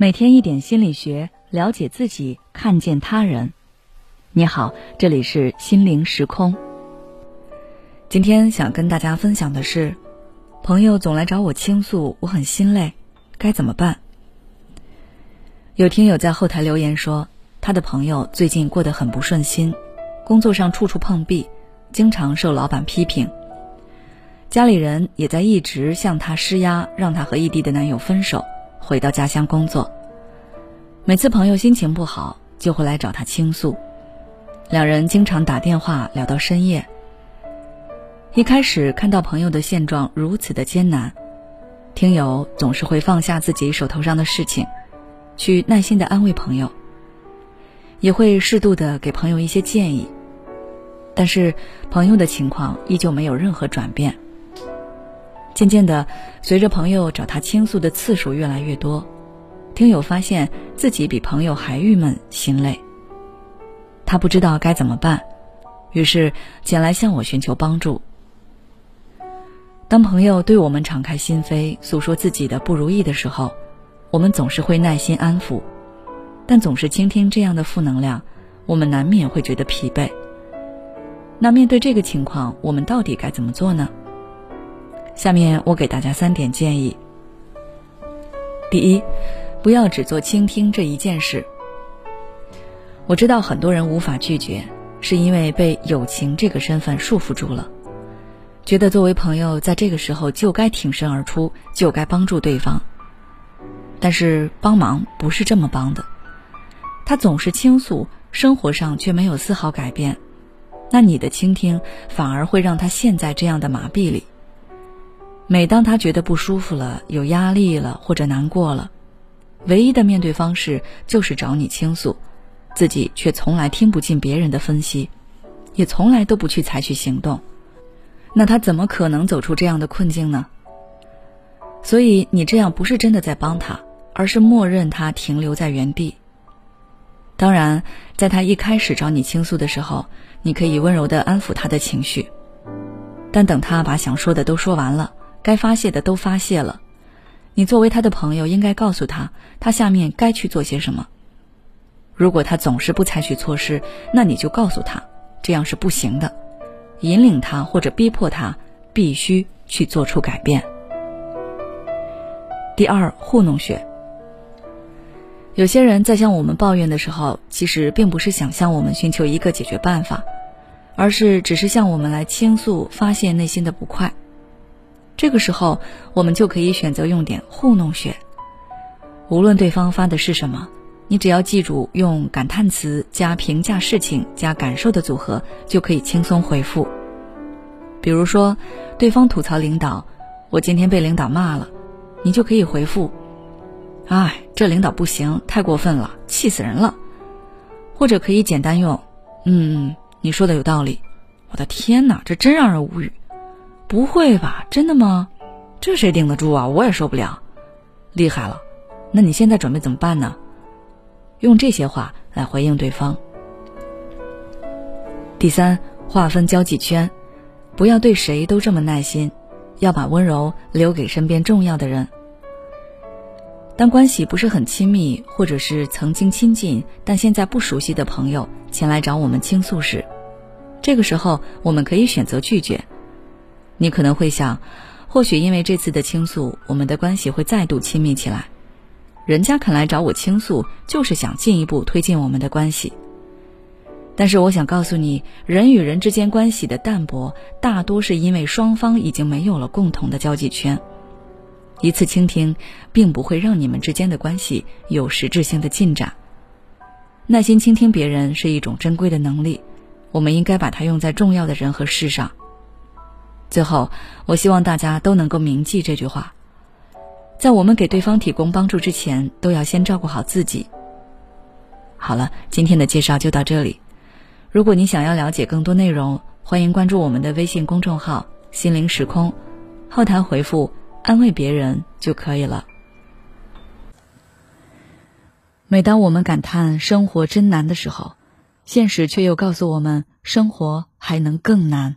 每天一点心理学，了解自己，看见他人。你好，这里是心灵时空。今天想跟大家分享的是，朋友总来找我倾诉，我很心累，该怎么办？有听友在后台留言说，他的朋友最近过得很不顺心，工作上处处碰壁，经常受老板批评。家里人也在一直向他施压，让他和异地的男友分手，回到家乡工作。每次朋友心情不好，就会来找他倾诉，两人经常打电话聊到深夜。一开始看到朋友的现状如此的艰难，听友总是会放下自己手头上的事情，去耐心的安慰朋友，也会适度的给朋友一些建议。但是朋友的情况依旧没有任何转变。渐渐的，随着朋友找他倾诉的次数越来越多，听友发现自己比朋友还郁闷心累。他不知道该怎么办，于是前来向我寻求帮助。当朋友对我们敞开心扉，诉说自己的不如意的时候，我们总是会耐心安抚，但总是倾听这样的负能量，我们难免会觉得疲惫。那面对这个情况，我们到底该怎么做呢？下面我给大家三点建议。第一，不要只做倾听这一件事。我知道很多人无法拒绝，是因为被友情这个身份束缚住了，觉得作为朋友在这个时候就该挺身而出，就该帮助对方。但是帮忙不是这么帮的，他总是倾诉，生活上却没有丝毫改变，那你的倾听反而会让他陷在这样的麻痹里。每当他觉得不舒服了、有压力了或者难过了，唯一的面对方式就是找你倾诉，自己却从来听不进别人的分析，也从来都不去采取行动，那他怎么可能走出这样的困境呢？所以你这样不是真的在帮他，而是默认他停留在原地。当然，在他一开始找你倾诉的时候，你可以温柔的安抚他的情绪，但等他把想说的都说完了。该发泄的都发泄了，你作为他的朋友，应该告诉他，他下面该去做些什么。如果他总是不采取措施，那你就告诉他，这样是不行的，引领他或者逼迫他必须去做出改变。第二，糊弄学。有些人在向我们抱怨的时候，其实并不是想向我们寻求一个解决办法，而是只是向我们来倾诉、发泄内心的不快。这个时候，我们就可以选择用点糊弄学。无论对方发的是什么，你只要记住用感叹词加评价事情加感受的组合，就可以轻松回复。比如说，对方吐槽领导，我今天被领导骂了，你就可以回复：“哎，这领导不行，太过分了，气死人了。”或者可以简单用：“嗯，你说的有道理。”我的天哪，这真让人无语。不会吧？真的吗？这谁顶得住啊？我也受不了。厉害了，那你现在准备怎么办呢？用这些话来回应对方。第三，划分交际圈，不要对谁都这么耐心，要把温柔留给身边重要的人。当关系不是很亲密，或者是曾经亲近但现在不熟悉的朋友前来找我们倾诉时，这个时候我们可以选择拒绝。你可能会想，或许因为这次的倾诉，我们的关系会再度亲密起来。人家肯来找我倾诉，就是想进一步推进我们的关系。但是我想告诉你，人与人之间关系的淡薄，大多是因为双方已经没有了共同的交际圈。一次倾听，并不会让你们之间的关系有实质性的进展。耐心倾听别人是一种珍贵的能力，我们应该把它用在重要的人和事上。最后，我希望大家都能够铭记这句话：在我们给对方提供帮助之前，都要先照顾好自己。好了，今天的介绍就到这里。如果你想要了解更多内容，欢迎关注我们的微信公众号“心灵时空”，后台回复“安慰别人”就可以了。每当我们感叹生活真难的时候，现实却又告诉我们，生活还能更难。